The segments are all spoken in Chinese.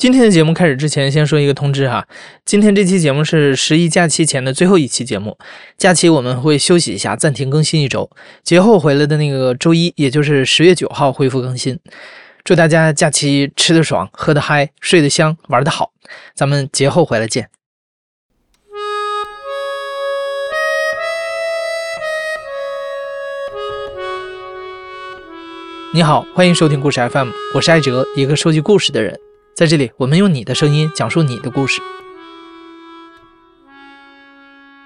今天的节目开始之前，先说一个通知哈。今天这期节目是十一假期前的最后一期节目，假期我们会休息一下，暂停更新一周。节后回来的那个周一，也就是十月九号恢复更新。祝大家假期吃得爽，喝得嗨，睡得香，玩得好。咱们节后回来见。你好，欢迎收听故事 FM，我是艾哲，一个收集故事的人。在这里，我们用你的声音讲述你的故事。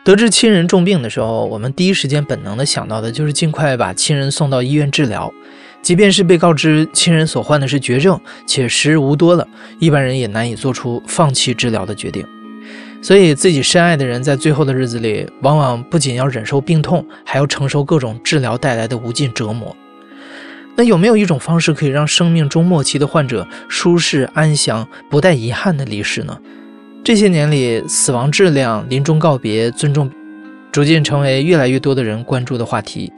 得知亲人重病的时候，我们第一时间本能的想到的就是尽快把亲人送到医院治疗。即便是被告知亲人所患的是绝症，且时日无多了，一般人也难以做出放弃治疗的决定。所以，自己深爱的人在最后的日子里，往往不仅要忍受病痛，还要承受各种治疗带来的无尽折磨。那有没有一种方式可以让生命终末期的患者舒适安详、不带遗憾的离世呢？这些年里，死亡质量、临终告别、尊重，逐渐成为越来越多的人关注的话题。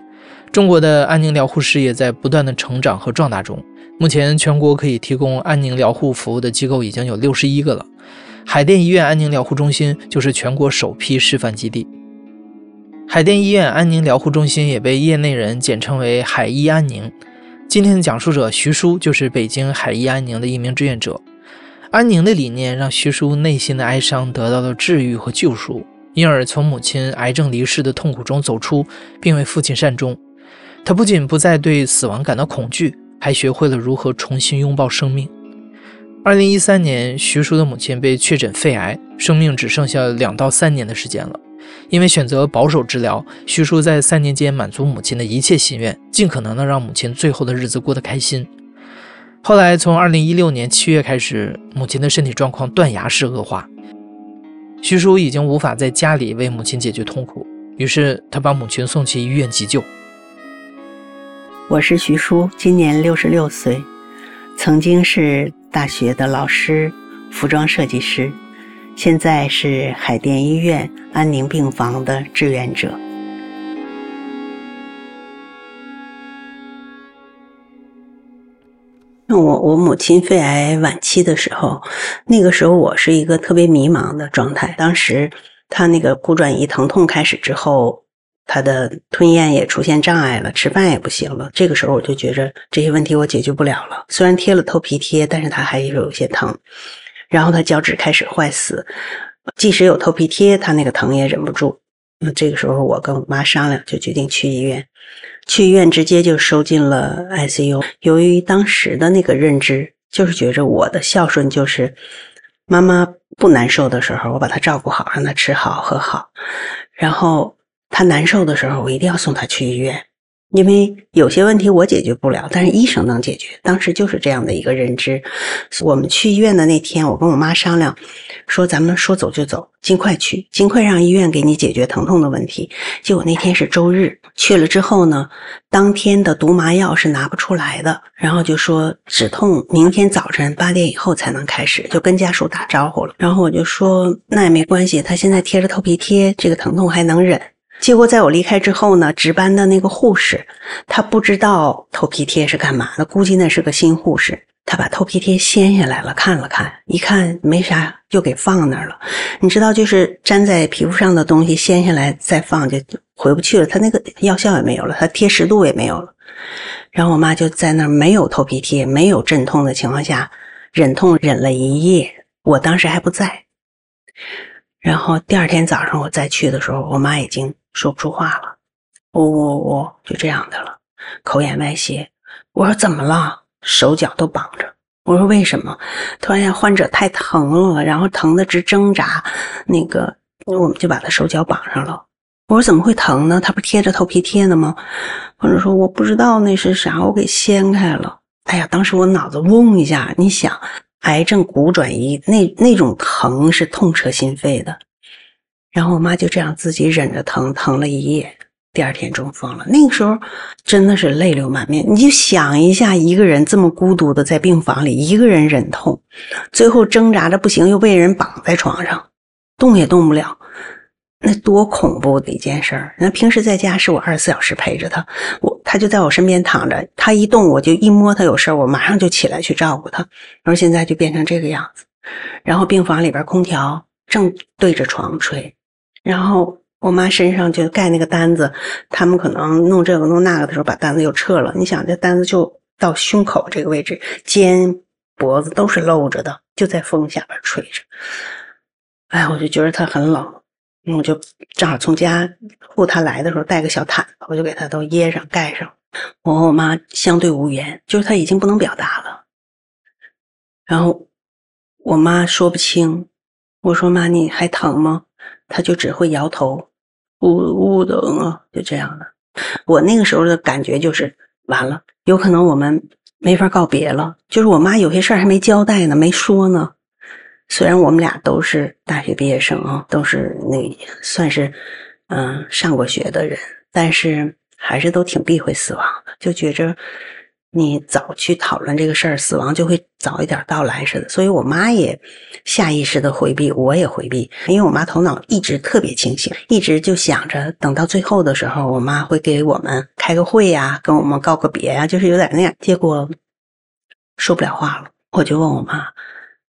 中国的安宁疗护事业在不断的成长和壮大中。目前，全国可以提供安宁疗护服务的机构已经有六十一个了。海淀医院安宁疗护中心就是全国首批示范基地。海淀医院安宁疗护中心也被业内人简称为“海医安宁”。今天的讲述者徐叔就是北京海医安宁的一名志愿者。安宁的理念让徐叔内心的哀伤得到了治愈和救赎，因而从母亲癌症离世的痛苦中走出，并为父亲善终。他不仅不再对死亡感到恐惧，还学会了如何重新拥抱生命。二零一三年，徐叔的母亲被确诊肺癌，生命只剩下两到三年的时间了。因为选择保守治疗，徐叔在三年间满足母亲的一切心愿，尽可能的让母亲最后的日子过得开心。后来，从二零一六年七月开始，母亲的身体状况断崖式恶化，徐叔已经无法在家里为母亲解决痛苦，于是他把母亲送去医院急救。我是徐叔，今年六十六岁，曾经是大学的老师，服装设计师。现在是海淀医院安宁病房的志愿者。那我我母亲肺癌晚期的时候，那个时候我是一个特别迷茫的状态。当时她那个骨转移疼痛开始之后，她的吞咽也出现障碍了，吃饭也不行了。这个时候我就觉着这些问题我解决不了了。虽然贴了头皮贴，但是她还是有些疼。然后他脚趾开始坏死，即使有头皮贴，他那个疼也忍不住。那这个时候，我跟我妈商量，就决定去医院。去医院直接就收进了 ICU。由于当时的那个认知，就是觉着我的孝顺就是妈妈不难受的时候，我把她照顾好，让她吃好喝好；然后她难受的时候，我一定要送她去医院。因为有些问题我解决不了，但是医生能解决。当时就是这样的一个认知。我们去医院的那天，我跟我妈商量，说咱们说走就走，尽快去，尽快让医院给你解决疼痛的问题。结果那天是周日，去了之后呢，当天的毒麻药是拿不出来的，然后就说止痛明天早晨八点以后才能开始，就跟家属打招呼了。然后我就说那也没关系，他现在贴着头皮贴，这个疼痛还能忍。结果在我离开之后呢，值班的那个护士，她不知道头皮贴是干嘛的，估计那是个新护士。她把头皮贴掀下来了，看了看，一看没啥，就给放那儿了。你知道，就是粘在皮肤上的东西掀下来再放，就回不去了。他那个药效也没有了，他贴十度也没有了。然后我妈就在那没有头皮贴、没有镇痛的情况下，忍痛忍了一夜。我当时还不在。然后第二天早上我再去的时候，我妈已经。说不出话了，呜呜呜，就这样的了，口眼歪斜。我说怎么了？手脚都绑着。我说为什么？突然间患者太疼了，然后疼的直挣扎。那个我们就把他手脚绑上了。我说怎么会疼呢？他不贴着头皮贴的吗？患者说我不知道那是啥，我给掀开了。哎呀，当时我脑子嗡一下。你想，癌症骨转移那那种疼是痛彻心扉的。然后我妈就这样自己忍着疼，疼了一夜，第二天中风了。那个时候真的是泪流满面。你就想一下，一个人这么孤独的在病房里，一个人忍痛，最后挣扎着不行，又被人绑在床上，动也动不了。那多恐怖的一件事儿！那平时在家是我二十四小时陪着他，我他就在我身边躺着，他一动我就一摸他有事儿，我马上就起来去照顾他。而现在就变成这个样子，然后病房里边空调正对着床吹，然后我妈身上就盖那个单子，他们可能弄这个弄那个的时候把单子又撤了。你想这单子就到胸口这个位置，肩脖子都是露着的，就在风下边吹着。哎，我就觉得他很冷。我就正好从家护他来的时候带个小毯子，我就给他都掖上盖上。我和我妈相对无言，就是他已经不能表达了。然后我妈说不清，我说妈你还疼吗？他就只会摇头，不不疼啊，就这样的。我那个时候的感觉就是完了，有可能我们没法告别了。就是我妈有些事儿还没交代呢，没说呢。虽然我们俩都是大学毕业生啊，都是那算是嗯上过学的人，但是还是都挺避讳死亡的，就觉着你早去讨论这个事儿，死亡就会早一点到来似的。所以我妈也下意识的回避，我也回避，因为我妈头脑一直特别清醒，一直就想着等到最后的时候，我妈会给我们开个会呀，跟我们告个别呀，就是有点那样。结果说不了话了，我就问我妈，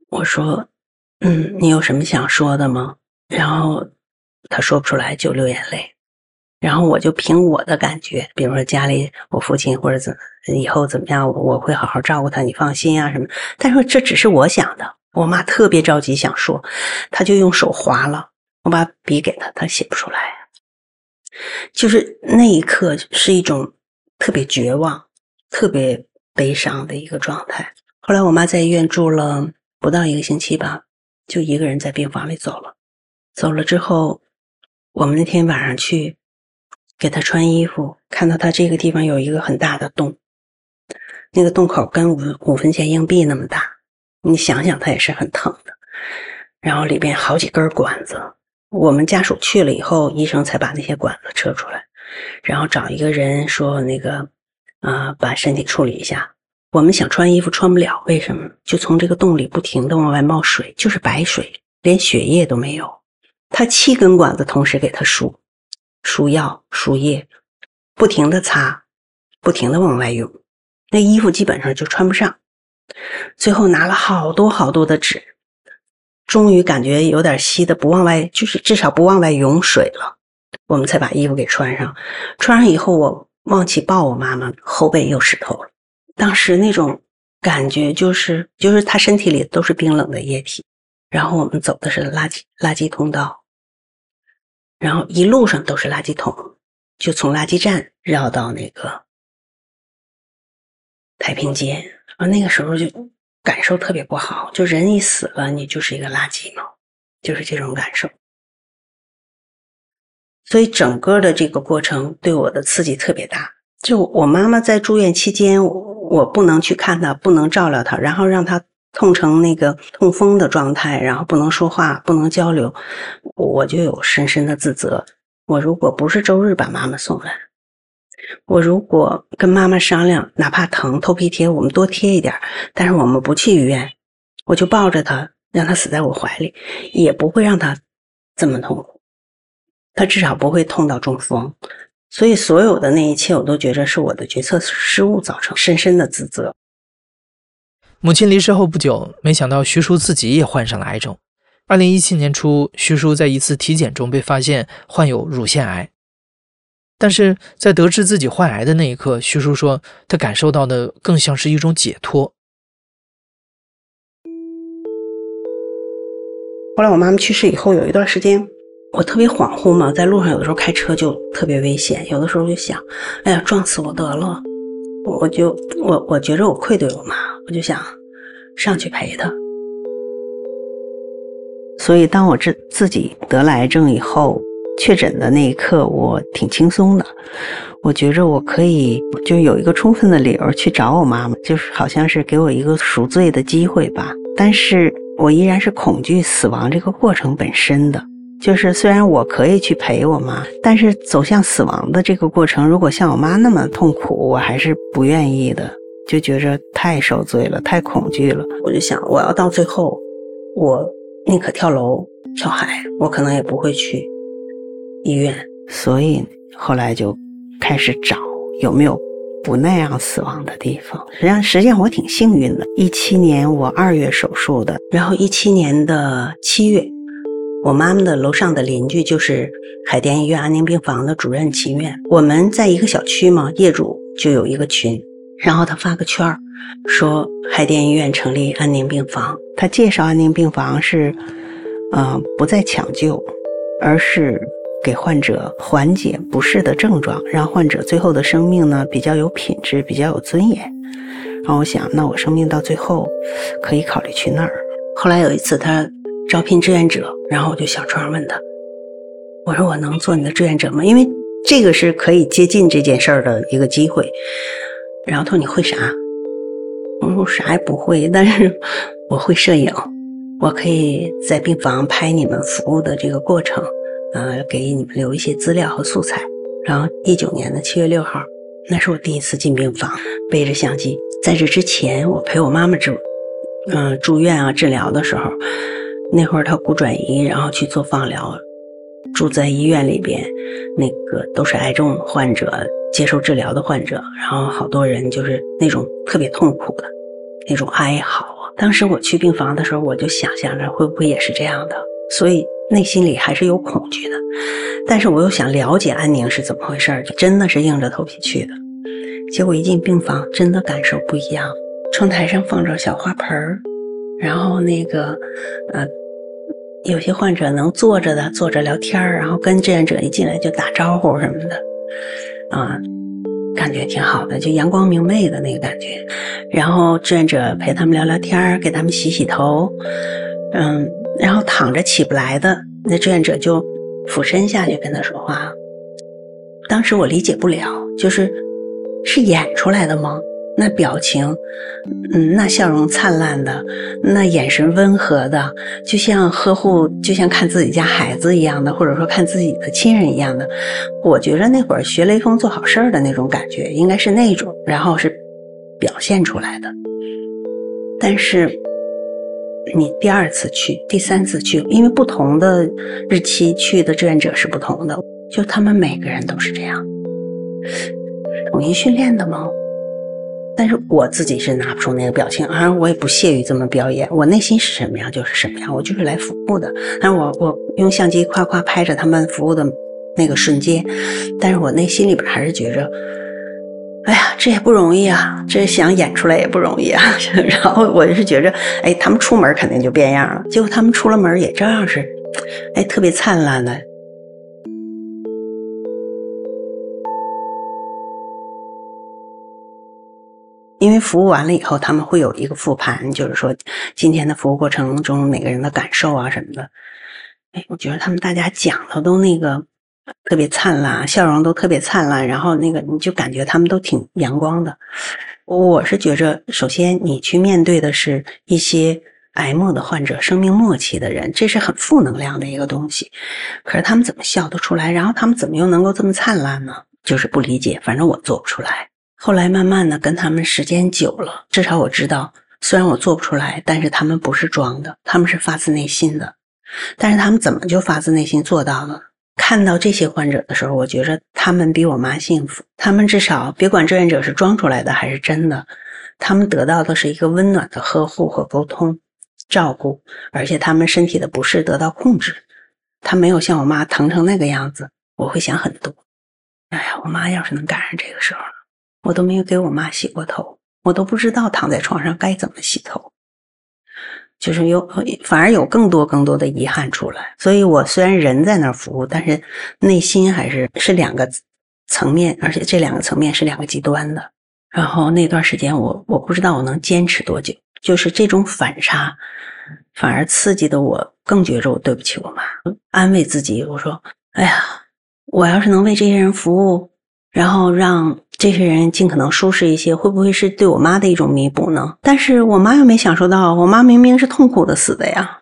我说。嗯，你有什么想说的吗？然后他说不出来就流眼泪，然后我就凭我的感觉，比如说家里我父亲或者怎以后怎么样，我会好好照顾他，你放心啊什么。但是这只是我想的，我妈特别着急想说，她就用手划了，我把笔给她，她写不出来。就是那一刻是一种特别绝望、特别悲伤的一个状态。后来我妈在医院住了不到一个星期吧。就一个人在病房里走了，走了之后，我们那天晚上去给他穿衣服，看到他这个地方有一个很大的洞，那个洞口跟五五分钱硬币那么大，你想想他也是很疼的。然后里边好几根管子，我们家属去了以后，医生才把那些管子撤出来，然后找一个人说那个啊，把身体处理一下。我们想穿衣服穿不了，为什么？就从这个洞里不停的往外冒水，就是白水，连血液都没有。他七根管子同时给他输，输药输液，不停的擦，不停的往外涌，那衣服基本上就穿不上。最后拿了好多好多的纸，终于感觉有点稀的不往外，就是至少不往外涌水了，我们才把衣服给穿上。穿上以后，我忘记抱我妈妈，后背又湿透了。当时那种感觉就是，就是他身体里都是冰冷的液体，然后我们走的是垃圾垃圾通道，然后一路上都是垃圾桶，就从垃圾站绕到那个太平间啊，那个时候就感受特别不好，就人一死了，你就是一个垃圾嘛，就是这种感受。所以整个的这个过程对我的刺激特别大。就我妈妈在住院期间。我不能去看她，不能照料她，然后让她痛成那个痛风的状态，然后不能说话，不能交流，我就有深深的自责。我如果不是周日把妈妈送来，我如果跟妈妈商量，哪怕疼头皮贴我们多贴一点，但是我们不去医院，我就抱着他，让他死在我怀里，也不会让他这么痛苦，他至少不会痛到中风。所以，所有的那一切，我都觉着是我的决策失误造成，深深的自责。母亲离世后不久，没想到徐叔自己也患上了癌症。二零一七年初，徐叔在一次体检中被发现患有乳腺癌。但是在得知自己患癌的那一刻，徐叔说，他感受到的更像是一种解脱。后来我妈妈去世以后，有一段时间。我特别恍惚嘛，在路上有的时候开车就特别危险，有的时候就想，哎呀，撞死我得了，我就我我觉着我愧对我妈，我就想上去陪她。所以当我自自己得了癌症以后，确诊的那一刻，我挺轻松的，我觉着我可以就有一个充分的理由去找我妈妈，就是好像是给我一个赎罪的机会吧。但是我依然是恐惧死亡这个过程本身的。就是虽然我可以去陪我妈，但是走向死亡的这个过程，如果像我妈那么痛苦，我还是不愿意的，就觉着太受罪了，太恐惧了。我就想，我要到最后，我宁可跳楼、跳海，我可能也不会去医院，所以后来就开始找有没有不那样死亡的地方。实际上，实际上我挺幸运的。一七年我二月手术的，然后一七年的七月，我妈妈的楼上的邻居就是海淀医院安宁病房的主任秦院。我们在一个小区嘛，业主就有一个群，然后他发个圈儿，说海淀医院成立安宁病房。他介绍安宁病房是，呃，不再抢救，而是给患者缓解不适的症状，让患者最后的生命呢比较有品质，比较有尊严。然后我想，那我生命到最后可以考虑去那儿。后来有一次他招聘志愿者，然后我就小窗问他，我说我能做你的志愿者吗？因为这个是可以接近这件事儿的一个机会。然后他说你会啥？我说啥也不会，但是。我会摄影，我可以在病房拍你们服务的这个过程，呃，给你们留一些资料和素材。然后一九年的七月六号，那是我第一次进病房，背着相机。在这之前，我陪我妈妈住，嗯，住院啊治疗的时候，那会儿她骨转移，然后去做放疗，住在医院里边，那个都是癌症患者接受治疗的患者，然后好多人就是那种特别痛苦的那种哀嚎啊。当时我去病房的时候，我就想象着会不会也是这样的，所以内心里还是有恐惧的。但是我又想了解安宁是怎么回事，就真的是硬着头皮去的。结果一进病房，真的感受不一样。窗台上放着小花盆儿，然后那个呃，有些患者能坐着的坐着聊天儿然后跟志愿者一进来就打招呼什么的，啊。感觉挺好的，就阳光明媚的那个感觉。然后志愿者陪他们聊聊天给他们洗洗头，嗯，然后躺着起不来的那志愿者就俯身下去跟他说话。当时我理解不了，就是是演出来的吗？那表情，嗯，那笑容灿烂的，那眼神温和的，就像呵护，就像看自己家孩子一样的，或者说看自己的亲人一样的。我觉着那会儿学雷锋做好事儿的那种感觉，应该是那种，然后是表现出来的。但是你第二次去，第三次去，因为不同的日期去的志愿者是不同的，就他们每个人都是这样，统一训练的吗？但是我自己是拿不出那个表情，而我也不屑于这么表演。我内心是什么样就是什么样，我就是来服务的。但是我我用相机夸夸拍着他们服务的那个瞬间，但是我内心里边还是觉着，哎呀，这也不容易啊，这想演出来也不容易啊。然后我就是觉着，哎，他们出门肯定就变样了。结果他们出了门也照样是，哎，特别灿烂的。因为服务完了以后，他们会有一个复盘，就是说今天的服务过程中每个人的感受啊什么的。哎，我觉得他们大家讲的都那个特别灿烂，笑容都特别灿烂，然后那个你就感觉他们都挺阳光的。我是觉着，首先你去面对的是一些癌末的患者，生命末期的人，这是很负能量的一个东西。可是他们怎么笑得出来？然后他们怎么又能够这么灿烂呢？就是不理解，反正我做不出来。后来慢慢的跟他们时间久了，至少我知道，虽然我做不出来，但是他们不是装的，他们是发自内心的。但是他们怎么就发自内心做到了？看到这些患者的时候，我觉着他们比我妈幸福。他们至少别管志愿者是装出来的还是真的，他们得到的是一个温暖的呵护和沟通、照顾，而且他们身体的不适得到控制。他没有像我妈疼成那个样子，我会想很多。哎呀，我妈要是能赶上这个时候。我都没有给我妈洗过头，我都不知道躺在床上该怎么洗头，就是有反而有更多更多的遗憾出来。所以我虽然人在那儿服务，但是内心还是是两个层面，而且这两个层面是两个极端的。然后那段时间，我我不知道我能坚持多久，就是这种反差，反而刺激的我更觉着我对不起我妈，安慰自己，我说：“哎呀，我要是能为这些人服务。”然后让这些人尽可能舒适一些，会不会是对我妈的一种弥补呢？但是我妈又没享受到，我妈明明是痛苦的死的呀，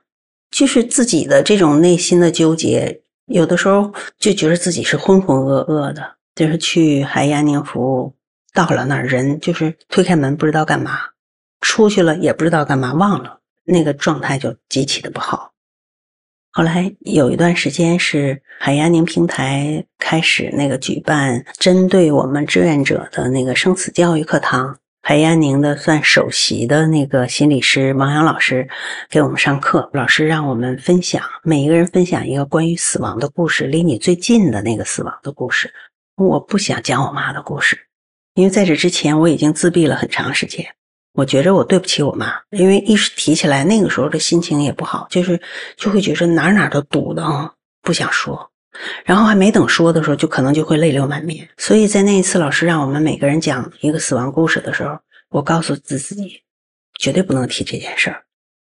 就是自己的这种内心的纠结，有的时候就觉得自己是浑浑噩噩的，就是去海燕宁服务，到了那儿人就是推开门不知道干嘛，出去了也不知道干嘛，忘了那个状态就极其的不好。后来有一段时间是海鸭宁平台开始那个举办针对我们志愿者的那个生死教育课堂。海鸭宁的算首席的那个心理师王阳老师给我们上课，老师让我们分享，每一个人分享一个关于死亡的故事，离你最近的那个死亡的故事。我不想讲我妈的故事，因为在这之前我已经自闭了很长时间。我觉着我对不起我妈，因为一时提起来那个时候的心情也不好，就是就会觉着哪哪都堵的，不想说。然后还没等说的时候，就可能就会泪流满面。所以在那一次，老师让我们每个人讲一个死亡故事的时候，我告诉自己，绝对不能提这件事儿。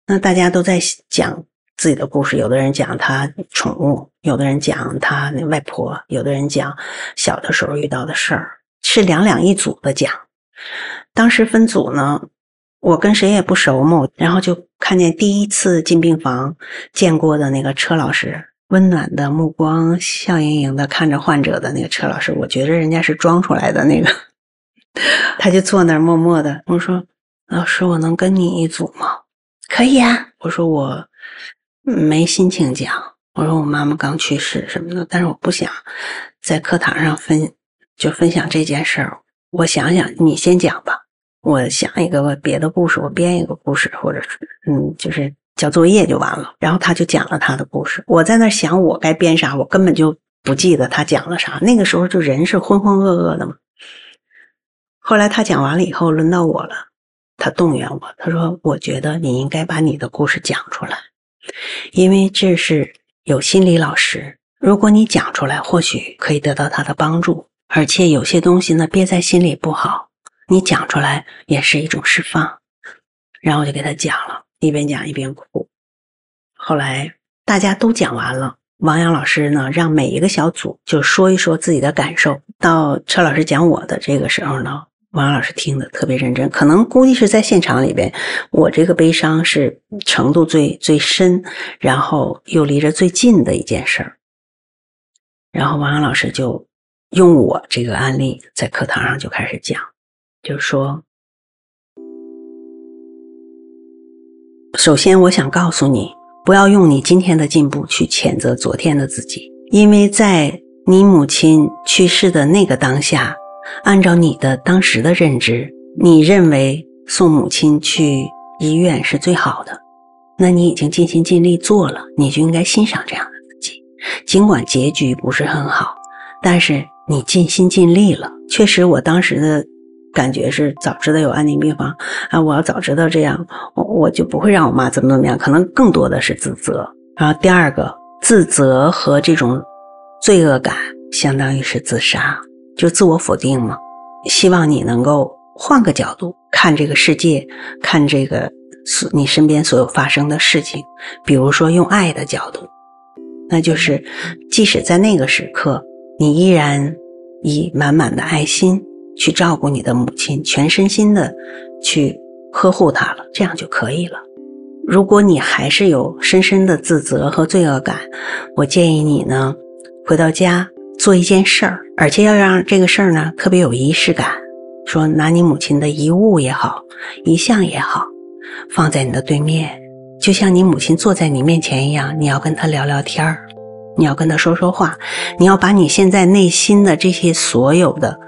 那大家都在讲自己的故事，有的人讲他宠物，有的人讲他那外婆，有的人讲小的时候遇到的事儿，是两两一组的讲。当时分组呢，我跟谁也不熟嘛，然后就看见第一次进病房见过的那个车老师。温暖的目光，笑盈盈的看着患者的那个车老师，我觉得人家是装出来的那个，他就坐那儿默默的。我说：“老师，我能跟你一组吗？”“可以啊。”我说：“我没心情讲。”我说：“我妈妈刚去世什么的，但是我不想在课堂上分就分享这件事儿。我想想，你先讲吧。我想一个别的故事，我编一个故事，或者是嗯，就是。”交作业就完了，然后他就讲了他的故事。我在那想，我该编啥，我根本就不记得他讲了啥。那个时候就人是浑浑噩噩的嘛。后来他讲完了以后，轮到我了，他动员我，他说：“我觉得你应该把你的故事讲出来，因为这是有心理老师，如果你讲出来，或许可以得到他的帮助。而且有些东西呢，憋在心里不好，你讲出来也是一种释放。”然后我就给他讲了。一边讲一边哭。后来大家都讲完了，王阳老师呢，让每一个小组就说一说自己的感受。到车老师讲我的这个时候呢，王阳老师听的特别认真，可能估计是在现场里边，我这个悲伤是程度最最深，然后又离着最近的一件事儿。然后王阳老师就用我这个案例在课堂上就开始讲，就说。首先，我想告诉你，不要用你今天的进步去谴责昨天的自己，因为在你母亲去世的那个当下，按照你的当时的认知，你认为送母亲去医院是最好的，那你已经尽心尽力做了，你就应该欣赏这样的自己。尽管结局不是很好，但是你尽心尽力了。确实，我当时的。感觉是早知道有安宁病房啊！我要早知道这样，我我就不会让我妈怎么怎么样。可能更多的是自责。然后第二个，自责和这种罪恶感，相当于是自杀，就自我否定嘛。希望你能够换个角度看这个世界，看这个你身边所有发生的事情，比如说用爱的角度，那就是即使在那个时刻，你依然以满满的爱心。去照顾你的母亲，全身心的去呵护她了，这样就可以了。如果你还是有深深的自责和罪恶感，我建议你呢，回到家做一件事儿，而且要让这个事儿呢特别有仪式感。说拿你母亲的遗物也好，遗像也好，放在你的对面，就像你母亲坐在你面前一样，你要跟她聊聊天儿，你要跟她说说话，你要把你现在内心的这些所有的。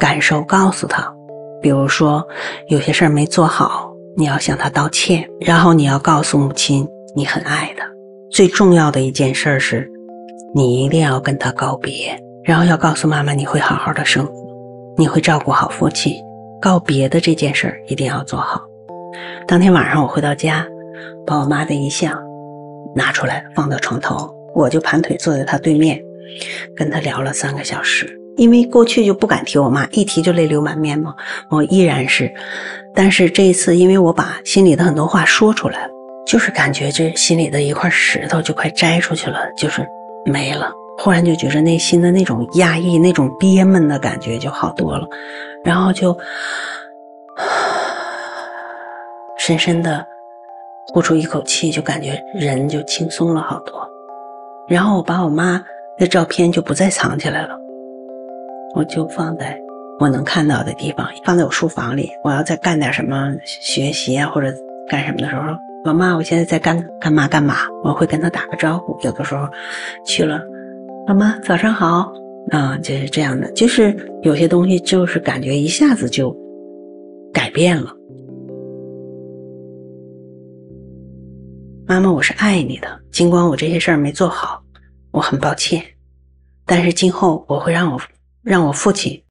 感受告诉他，比如说有些事儿没做好，你要向他道歉，然后你要告诉母亲你很爱他。最重要的一件事是，你一定要跟他告别，然后要告诉妈妈你会好好的生活，你会照顾好父亲。告别的这件事儿一定要做好。当天晚上我回到家，把我妈的遗像拿出来放到床头，我就盘腿坐在她对面，跟她聊了三个小时。因为过去就不敢提我妈，一提就泪流满面嘛。我依然是，但是这一次，因为我把心里的很多话说出来，就是感觉这心里的一块石头就快摘出去了，就是没了。忽然就觉着内心的那种压抑、那种憋闷的感觉就好多了，然后就 深深的呼出一口气，就感觉人就轻松了好多。然后我把我妈的照片就不再藏起来了。我就放在我能看到的地方，放在我书房里。我要再干点什么学习啊，或者干什么的时候，老妈，我现在在干干嘛干嘛？我会跟他打个招呼。有的时候去了，老妈早上好啊，就是这样的。就是有些东西，就是感觉一下子就改变了。妈妈，我是爱你的，尽管我这些事儿没做好，我很抱歉。但是今后我会让我让我父亲，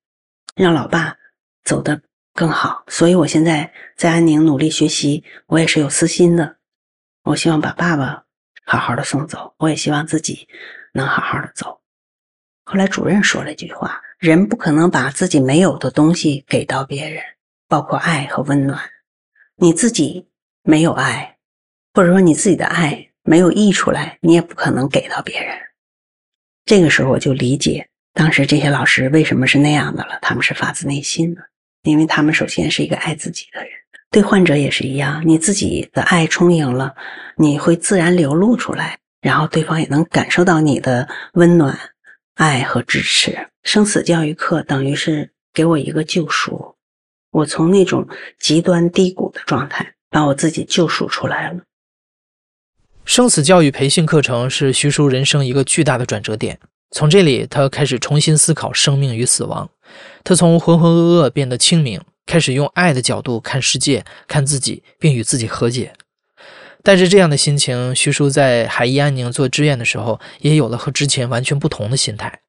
让老爸走得更好。所以我现在在安宁努力学习，我也是有私心的。我希望把爸爸好好的送走，我也希望自己能好好的走。后来主任说了一句话：人不可能把自己没有的东西给到别人，包括爱和温暖。你自己没有爱，或者说你自己的爱没有溢出来，你也不可能给到别人。这个时候我就理解当时这些老师为什么是那样的了，他们是发自内心的，因为他们首先是一个爱自己的人，对患者也是一样，你自己的爱充盈了，你会自然流露出来，然后对方也能感受到你的温暖、爱和支持。生死教育课等于是给我一个救赎，我从那种极端低谷的状态把我自己救赎出来了。生死教育培训课程是徐叔人生一个巨大的转折点。从这里，他开始重新思考生命与死亡。他从浑浑噩噩变得清明，开始用爱的角度看世界、看自己，并与自己和解。带着这样的心情，徐叔在海医安宁做志愿的时候，也有了和之前完全不同的心态。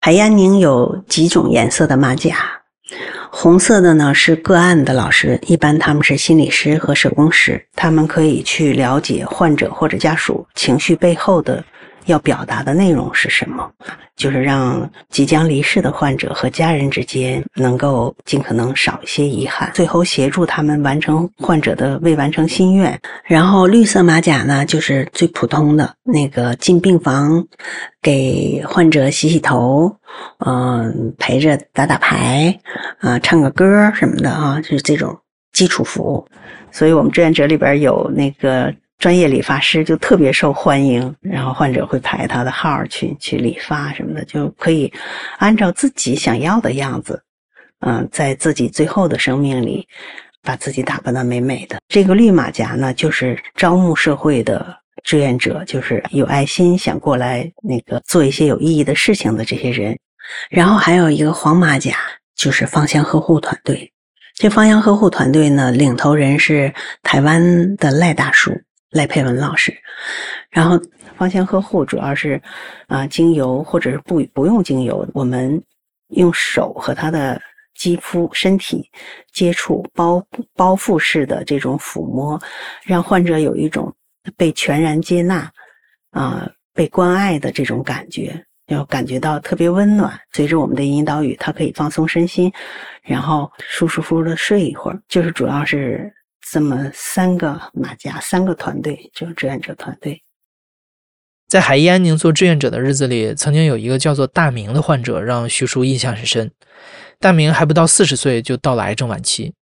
海医安宁有几种颜色的马甲。红色的呢是个案的老师，一般他们是心理师和社工师，他们可以去了解患者或者家属情绪背后的。要表达的内容是什么？就是让即将离世的患者和家人之间能够尽可能少一些遗憾，最后协助他们完成患者的未完成心愿。然后绿色马甲呢，就是最普通的那个进病房给患者洗洗头，嗯，陪着打打牌，啊，唱个歌什么的啊，就是这种基础服务。所以我们志愿者里边有那个。专业理发师就特别受欢迎，然后患者会排他的号去去理发什么的，就可以按照自己想要的样子，嗯，在自己最后的生命里，把自己打扮的美美的。这个绿马甲呢，就是招募社会的志愿者，就是有爱心想过来那个做一些有意义的事情的这些人。然后还有一个黄马甲，就是芳香呵护团队。这芳香呵护团队呢，领头人是台湾的赖大叔。赖佩文老师，然后芳香呵护主要是啊精油或者是不不用精油，我们用手和他的肌肤、身体接触包包覆式的这种抚摸，让患者有一种被全然接纳啊被关爱的这种感觉，要感觉到特别温暖。随着我们的引导语，他可以放松身心，然后舒舒服服的睡一会儿。就是主要是。这么三个马甲，三个团队，就是志愿者团队。在海医安宁做志愿者的日子里，曾经有一个叫做大明的患者，让徐叔印象很深。大明还不到四十岁，就到了癌症晚期。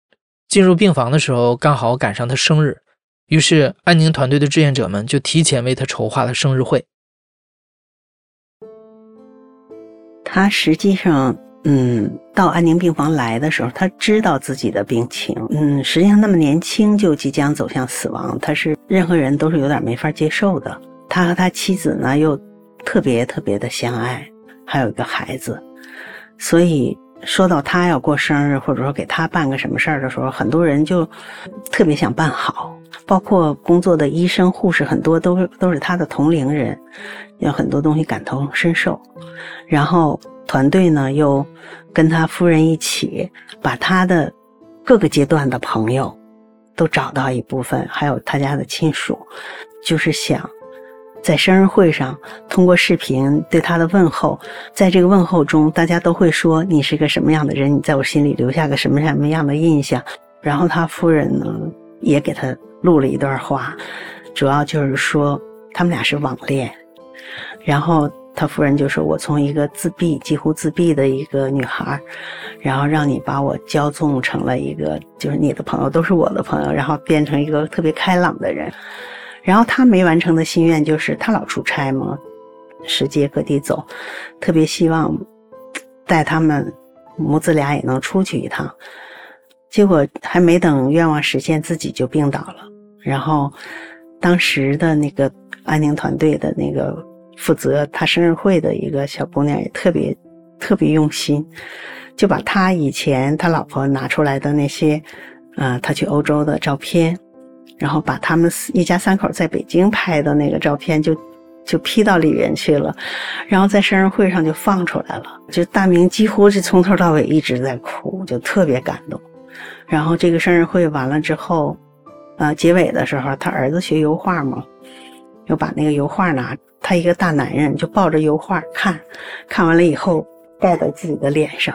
进入病房的时候，刚好赶上他生日，于是安宁团队的志愿者们就提前为他筹划了生日会。他实际上。嗯，到安宁病房来的时候，他知道自己的病情。嗯，实际上那么年轻就即将走向死亡，他是任何人都是有点没法接受的。他和他妻子呢又特别特别的相爱，还有一个孩子，所以说到他要过生日，或者说给他办个什么事儿的时候，很多人就特别想办好，包括工作的医生、护士，很多都都是他的同龄人，有很多东西感同身受，然后。团队呢，又跟他夫人一起，把他的各个阶段的朋友都找到一部分，还有他家的亲属，就是想在生日会上通过视频对他的问候，在这个问候中，大家都会说你是个什么样的人，你在我心里留下个什么什么样的印象。然后他夫人呢，也给他录了一段话，主要就是说他们俩是网恋，然后。他夫人就说：“我从一个自闭、几乎自闭的一个女孩，然后让你把我骄纵成了一个，就是你的朋友都是我的朋友，然后变成一个特别开朗的人。然后他没完成的心愿就是他老出差嘛，世界各地走，特别希望带他们母子俩也能出去一趟。结果还没等愿望实现，自己就病倒了。然后当时的那个安宁团队的那个负责他生日会的一个小姑娘也特别特别用心，就把他以前他老婆拿出来的那些，呃，他去欧洲的照片，然后把他们一家三口在北京拍的那个照片就。就 P 到里面去了，然后在生日会上就放出来了。就大明几乎是从头到尾一直在哭，就特别感动。然后这个生日会完了之后，呃，结尾的时候，他儿子学油画嘛，又把那个油画拿，他一个大男人就抱着油画看，看完了以后盖在自己的脸上，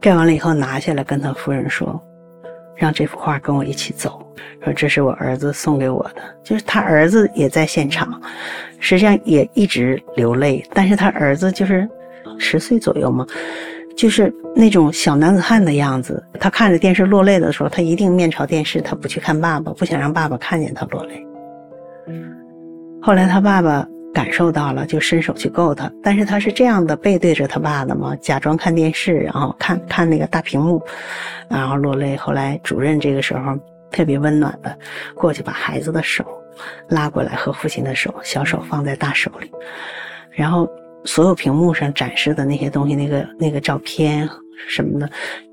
盖完了以后拿下来跟他夫人说。让这幅画跟我一起走，说这是我儿子送给我的，就是他儿子也在现场，实际上也一直流泪，但是他儿子就是十岁左右嘛，就是那种小男子汉的样子。他看着电视落泪的时候，他一定面朝电视，他不去看爸爸，不想让爸爸看见他落泪。后来他爸爸。感受到了，就伸手去够他，但是他是这样的背对着他爸的嘛，假装看电视，然后看看那个大屏幕，然后落泪。后来主任这个时候特别温暖的过去把孩子的手拉过来，和父亲的手小手放在大手里，然后所有屏幕上展示的那些东西，那个那个照片什么的，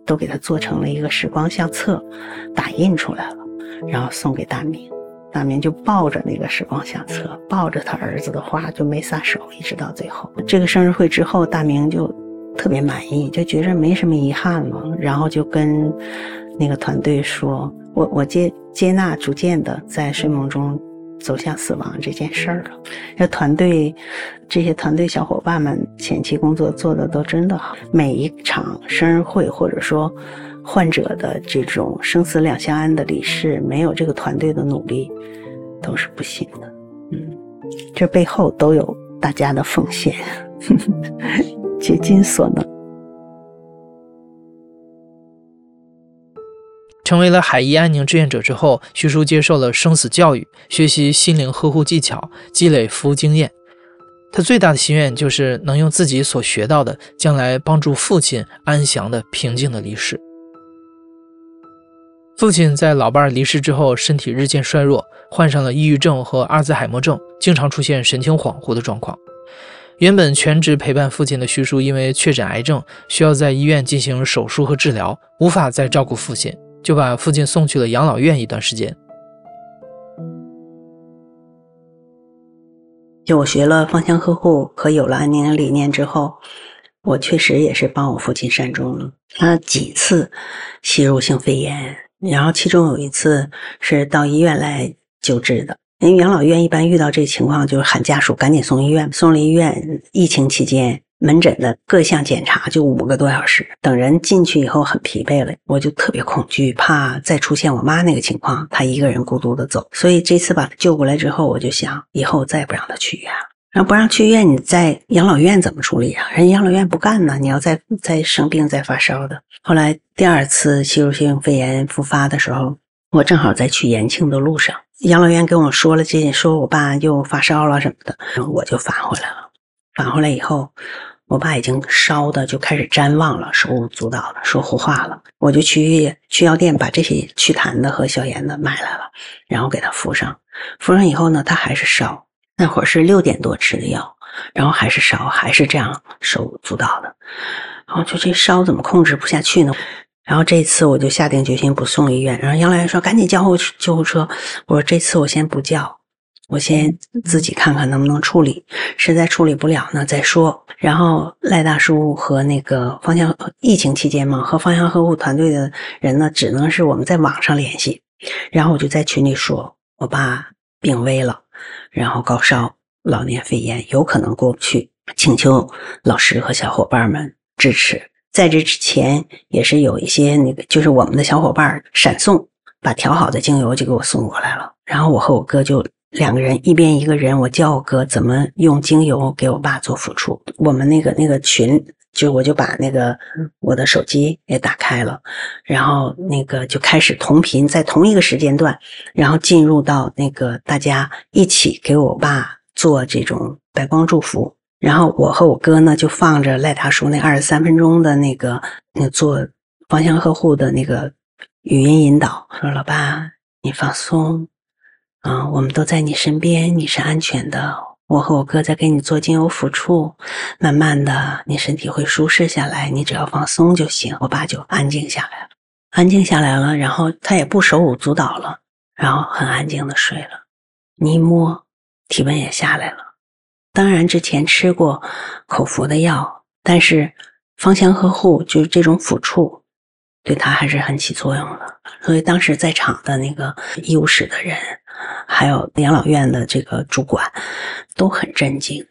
都给他做成了一个时光相册，打印出来了，然后送给大明。大明就抱着那个时光相册，抱着他儿子的画，就没撒手，一直到最后。这个生日会之后，大明就特别满意，就觉着没什么遗憾了。然后就跟那个团队说：“我我接接纳逐渐的在睡梦中走向死亡这件事儿了。”这团队这些团队小伙伴们前期工作做的都真的好，每一场生日会或者说。患者的这种生死两相安的离世，没有这个团队的努力，都是不行的。嗯，这背后都有大家的奉献，竭尽所能。成为了海医安宁志愿者之后，徐叔接受了生死教育，学习心灵呵护技巧，积累服务经验。他最大的心愿就是能用自己所学到的，将来帮助父亲安详的、平静的离世。父亲在老伴儿离世之后，身体日渐衰弱，患上了抑郁症和阿兹海默症，经常出现神情恍惚的状况。原本全职陪伴父亲的徐叔，因为确诊癌症，需要在医院进行手术和治疗，无法再照顾父亲，就把父亲送去了养老院一段时间。就我学了芳香呵护和有了安宁理念之后，我确实也是帮我父亲善终了。他几次吸入性肺炎。然后，其中有一次是到医院来救治的，因为养老院一般遇到这情况，就是喊家属赶紧送医院。送了医院，疫情期间门诊的各项检查就五个多小时，等人进去以后很疲惫了，我就特别恐惧，怕再出现我妈那个情况，她一个人孤独的走。所以这次把她救过来之后，我就想以后再也不让她去医院。然后不让去医院，你在养老院怎么处理啊？人养老院不干呢。你要再再生病、再发烧的。后来第二次吸入性肺炎复发的时候，我正好在去延庆的路上，养老院跟我说了这，说我爸又发烧了什么的，然后我就返回来了。返回来以后，我爸已经烧的就开始谵妄了，手舞足蹈的说胡话了。我就去去药店把这些祛痰的和消炎的买来了，然后给他敷上。敷上以后呢，他还是烧。那会儿是六点多吃的药，然后还是烧，还是这样手舞足蹈的，然后就这烧怎么控制不下去呢？然后这次我就下定决心不送医院。然后杨老院说赶紧叫护救护车。我说这次我先不叫，我先自己看看能不能处理，实在处理不了呢再说。然后赖大叔和那个方向疫情期间嘛，和方向呵护团队的人呢，只能是我们在网上联系。然后我就在群里说，我爸病危了。然后高烧、老年肺炎有可能过不去，请求老师和小伙伴们支持。在这之前，也是有一些那个，就是我们的小伙伴闪送，把调好的精油就给我送过来了。然后我和我哥就两个人，一边一个人，我教我哥怎么用精油给我爸做抚触。我们那个那个群。就我就把那个我的手机也打开了，然后那个就开始同频，在同一个时间段，然后进入到那个大家一起给我爸做这种白光祝福，然后我和我哥呢就放着赖大叔那二十三分钟的那个那做芳香呵护的那个语音引导，说老爸你放松，啊，我们都在你身边，你是安全的。我和我哥在给你做精油抚触，慢慢的，你身体会舒适下来，你只要放松就行。我爸就安静下来了，安静下来了，然后他也不手舞足蹈了，然后很安静的睡了。你一摸，体温也下来了。当然之前吃过口服的药，但是芳香呵护就是这种抚触，对他还是很起作用的。所以当时在场的那个医务室的人。还有养老院的这个主管都很震惊，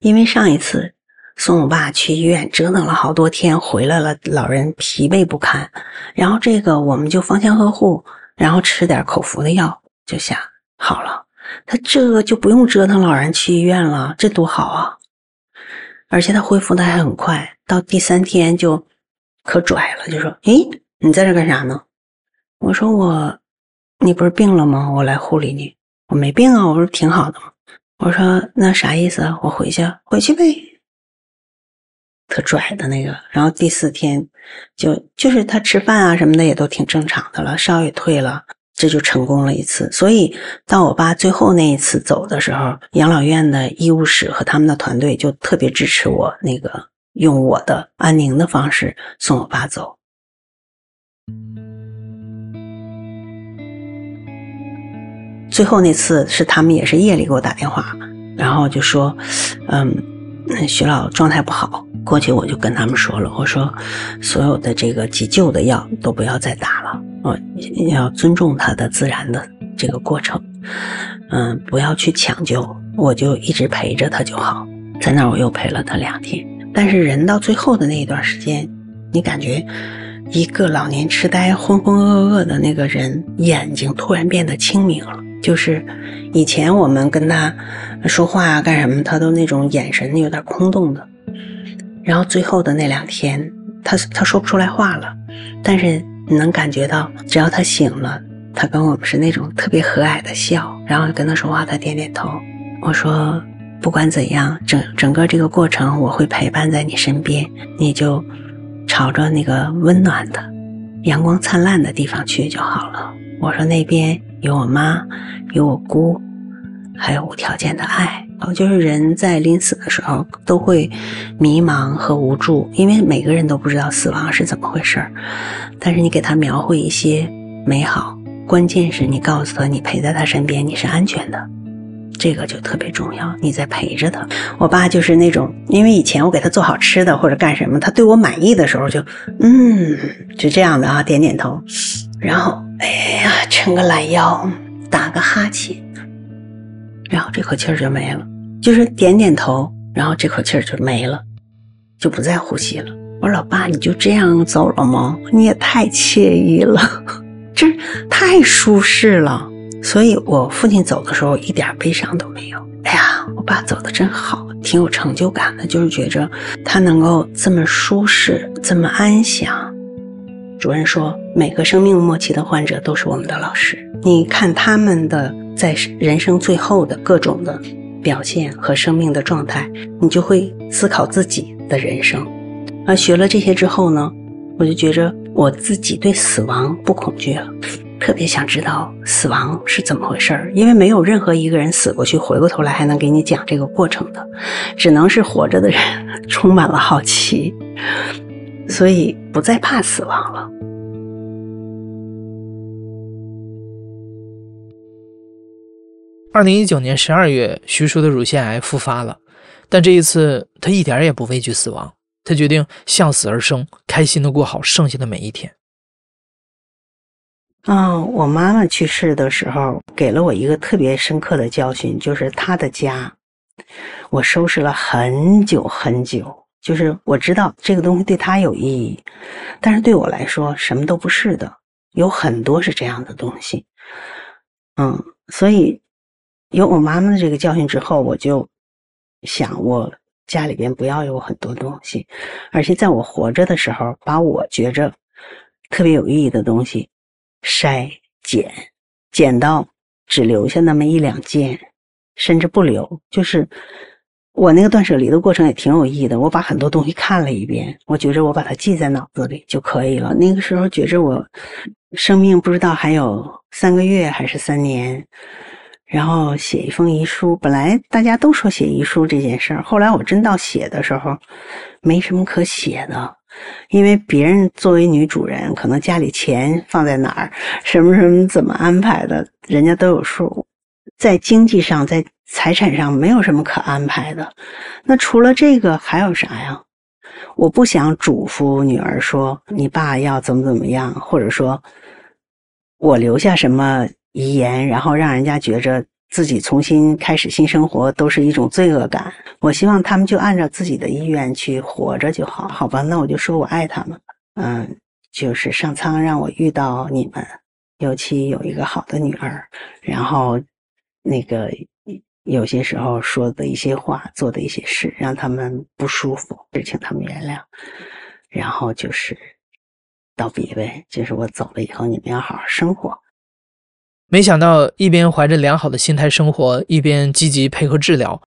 因为上一次送我爸去医院折腾了好多天，回来了，老人疲惫不堪。然后这个我们就芳香呵护，然后吃点口服的药就下好了。他这个就不用折腾老人去医院了，这多好啊！而且他恢复的还很快，到第三天就可拽了，就说：“诶，你在这干啥呢？”我说：“我。”你不是病了吗？我来护理你。我没病啊，我不是挺好的吗？我说那啥意思啊？我回去，回去呗。特拽的那个。然后第四天，就就是他吃饭啊什么的也都挺正常的了，烧也退了，这就成功了一次。所以到我爸最后那一次走的时候，养老院的医务室和他们的团队就特别支持我，那个用我的安宁的方式送我爸走。最后那次是他们也是夜里给我打电话，然后就说，嗯，徐老状态不好，过去我就跟他们说了，我说所有的这个急救的药都不要再打了，我要尊重他的自然的这个过程，嗯，不要去抢救，我就一直陪着他就好，在那儿我又陪了他两天，但是人到最后的那一段时间，你感觉一个老年痴呆浑浑噩噩的那个人眼睛突然变得清明了。就是以前我们跟他说话干什么，他都那种眼神有点空洞的。然后最后的那两天，他他说不出来话了，但是你能感觉到，只要他醒了，他跟我们是那种特别和蔼的笑，然后跟他说话，他点点头。我说不管怎样，整整个这个过程我会陪伴在你身边，你就朝着那个温暖的、阳光灿烂的地方去就好了。我说那边。有我妈，有我姑，还有无条件的爱。哦，就是人在临死的时候都会迷茫和无助，因为每个人都不知道死亡是怎么回事儿。但是你给他描绘一些美好，关键是你告诉他，你陪在他身边，你是安全的，这个就特别重要。你在陪着他。我爸就是那种，因为以前我给他做好吃的或者干什么，他对我满意的时候就嗯，就这样的啊，点点头，然后。哎呀，抻个懒腰，打个哈欠，然后这口气儿就没了。就是点点头，然后这口气儿就没了，就不再呼吸了。我说老爸，你就这样走了吗？你也太惬意了，这太舒适了。所以我父亲走的时候一点悲伤都没有。哎呀，我爸走的真好，挺有成就感的，就是觉着他能够这么舒适，这么安详。主任说，每个生命末期的患者都是我们的老师。你看他们的在人生最后的各种的表现和生命的状态，你就会思考自己的人生。而学了这些之后呢，我就觉着我自己对死亡不恐惧了，特别想知道死亡是怎么回事儿。因为没有任何一个人死过去回过头来还能给你讲这个过程的，只能是活着的人 充满了好奇。所以不再怕死亡了。二零一九年十二月，徐叔的乳腺癌复发了，但这一次他一点也不畏惧死亡，他决定向死而生，开心的过好剩下的每一天。嗯，我妈妈去世的时候，给了我一个特别深刻的教训，就是她的家，我收拾了很久很久。就是我知道这个东西对他有意义，但是对我来说什么都不是的。有很多是这样的东西，嗯，所以有我妈妈的这个教训之后，我就想我家里边不要有很多东西，而且在我活着的时候，把我觉着特别有意义的东西筛减，减到只留下那么一两件，甚至不留，就是。我那个断舍离的过程也挺有意义的。我把很多东西看了一遍，我觉着我把它记在脑子里就可以了。那个时候觉着我生命不知道还有三个月还是三年，然后写一封遗书。本来大家都说写遗书这件事儿，后来我真到写的时候，没什么可写的，因为别人作为女主人，可能家里钱放在哪儿，什么什么怎么安排的，人家都有数。在经济上，在财产上，没有什么可安排的。那除了这个，还有啥呀？我不想嘱咐女儿说你爸要怎么怎么样，或者说我留下什么遗言，然后让人家觉着自己重新开始新生活都是一种罪恶感。我希望他们就按照自己的意愿去活着就好，好吧？那我就说我爱他们。嗯，就是上苍让我遇到你们，尤其有一个好的女儿，然后。那个有些时候说的一些话、做的一些事，让他们不舒服，就请他们原谅。然后就是道别呗，就是我走了以后，你们要好好生活。没想到一边怀着良好的心态生活，一边积极配合治疗。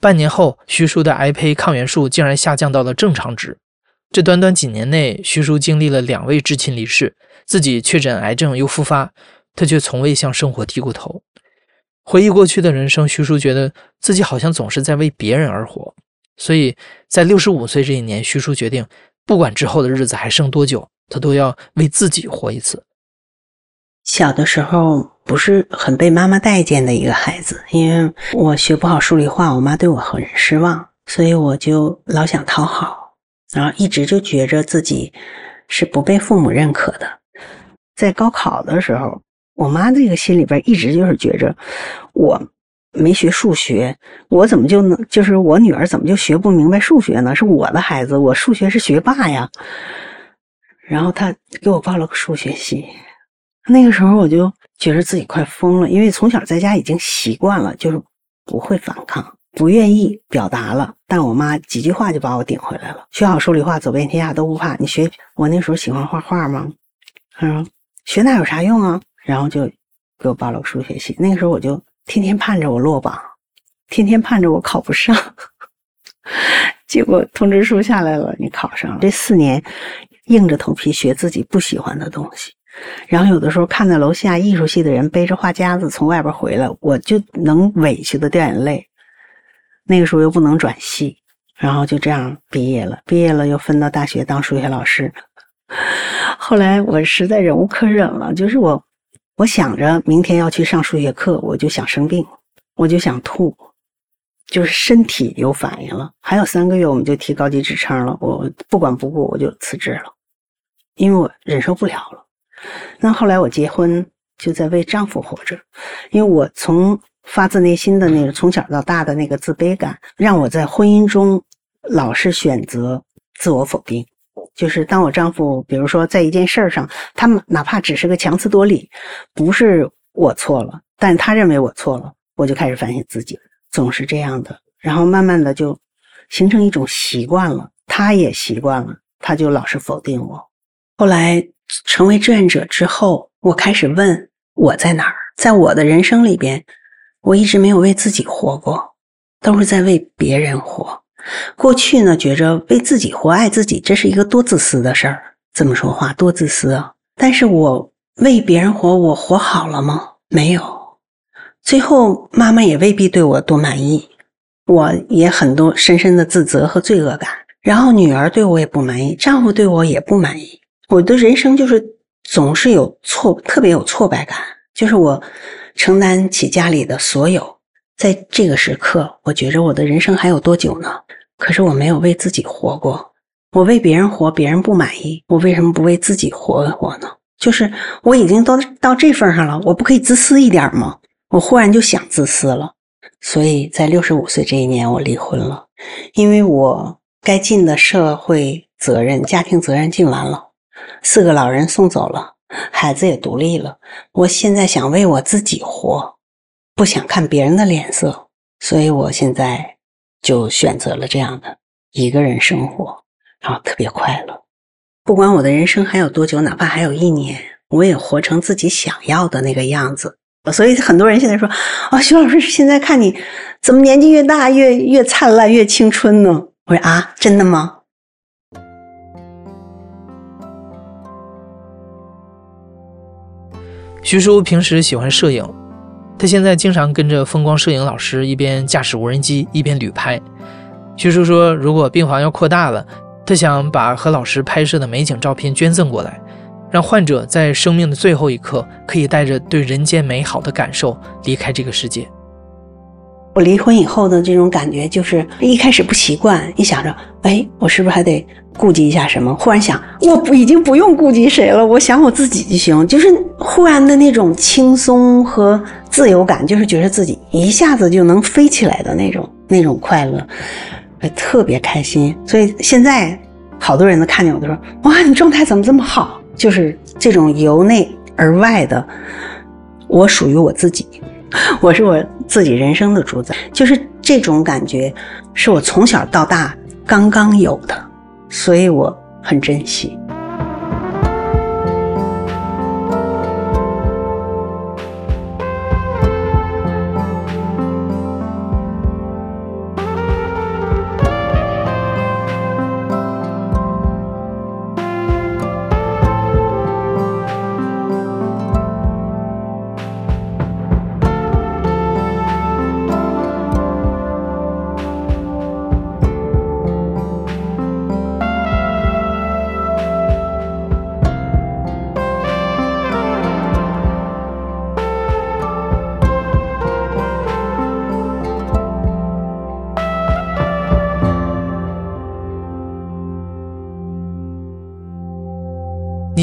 半年后，徐叔的癌胚抗原数竟然下降到了正常值。这短短几年内，徐叔经历了两位至亲离世，自己确诊癌症又复发，他却从未向生活低过头。回忆过去的人生，徐叔觉得自己好像总是在为别人而活，所以在六十五岁这一年，徐叔决定，不管之后的日子还剩多久，他都要为自己活一次。小的时候不是很被妈妈待见的一个孩子，因为我学不好数理化，我妈对我很失望，所以我就老想讨好，然后一直就觉着自己是不被父母认可的。在高考的时候。我妈这个心里边一直就是觉着，我没学数学，我怎么就能就是我女儿怎么就学不明白数学呢？是我的孩子，我数学是学霸呀。然后她给我报了个数学系，那个时候我就觉得自己快疯了，因为从小在家已经习惯了，就是不会反抗，不愿意表达了，但我妈几句话就把我顶回来了。学好数理化，走遍天下都不怕。你学我那时候喜欢画画吗？她说学那有啥用啊？然后就给我报了个数学系，那个时候我就天天盼着我落榜，天天盼着我考不上，结果通知书下来了，你考上了。这四年硬着头皮学自己不喜欢的东西，然后有的时候看到楼下艺术系的人背着画夹子从外边回来，我就能委屈的掉眼泪。那个时候又不能转系，然后就这样毕业了。毕业了又分到大学当数学老师。后来我实在忍无可忍了，就是我。我想着明天要去上数学课，我就想生病，我就想吐，就是身体有反应了。还有三个月我们就提高级职称了，我不管不顾我就辞职了，因为我忍受不了了。那后来我结婚就在为丈夫活着，因为我从发自内心的那个从小到大的那个自卑感，让我在婚姻中老是选择自我否定。就是当我丈夫，比如说在一件事儿上，他们哪怕只是个强词夺理，不是我错了，但他认为我错了，我就开始反省自己，总是这样的，然后慢慢的就形成一种习惯了，他也习惯了，他就老是否定我。后来成为志愿者之后，我开始问我在哪儿，在我的人生里边，我一直没有为自己活过，都是在为别人活。过去呢，觉着为自己活、爱自己，这是一个多自私的事儿。这么说话，多自私啊！但是我为别人活，我活好了吗？没有。最后，妈妈也未必对我多满意，我也很多深深的自责和罪恶感。然后，女儿对我也不满意，丈夫对我也不满意。我的人生就是总是有挫，特别有挫败感，就是我承担起家里的所有。在这个时刻，我觉着我的人生还有多久呢？可是我没有为自己活过，我为别人活，别人不满意，我为什么不为自己活一活呢？就是我已经都到这份上了，我不可以自私一点吗？我忽然就想自私了，所以在六十五岁这一年，我离婚了，因为我该尽的社会责任、家庭责任尽完了，四个老人送走了，孩子也独立了，我现在想为我自己活。不想看别人的脸色，所以我现在就选择了这样的一个人生活，然后特别快乐。不管我的人生还有多久，哪怕还有一年，我也活成自己想要的那个样子。所以很多人现在说：“啊，徐老师，现在看你怎么年纪越大越越灿烂越青春呢？”我说：“啊，真的吗？”徐叔平时喜欢摄影。他现在经常跟着风光摄影老师一边驾驶无人机一边旅拍。徐叔说，如果病房要扩大了，他想把和老师拍摄的美景照片捐赠过来，让患者在生命的最后一刻可以带着对人间美好的感受离开这个世界。我离婚以后的这种感觉，就是一开始不习惯，一想着，哎，我是不是还得顾及一下什么？忽然想，我不已经不用顾及谁了，我想我自己就行。就是忽然的那种轻松和自由感，就是觉得自己一下子就能飞起来的那种那种快乐，特别开心。所以现在好多人都看见我，都说，哇，你状态怎么这么好？就是这种由内而外的，我属于我自己。我是我自己人生的主宰，就是这种感觉，是我从小到大刚刚有的，所以我很珍惜。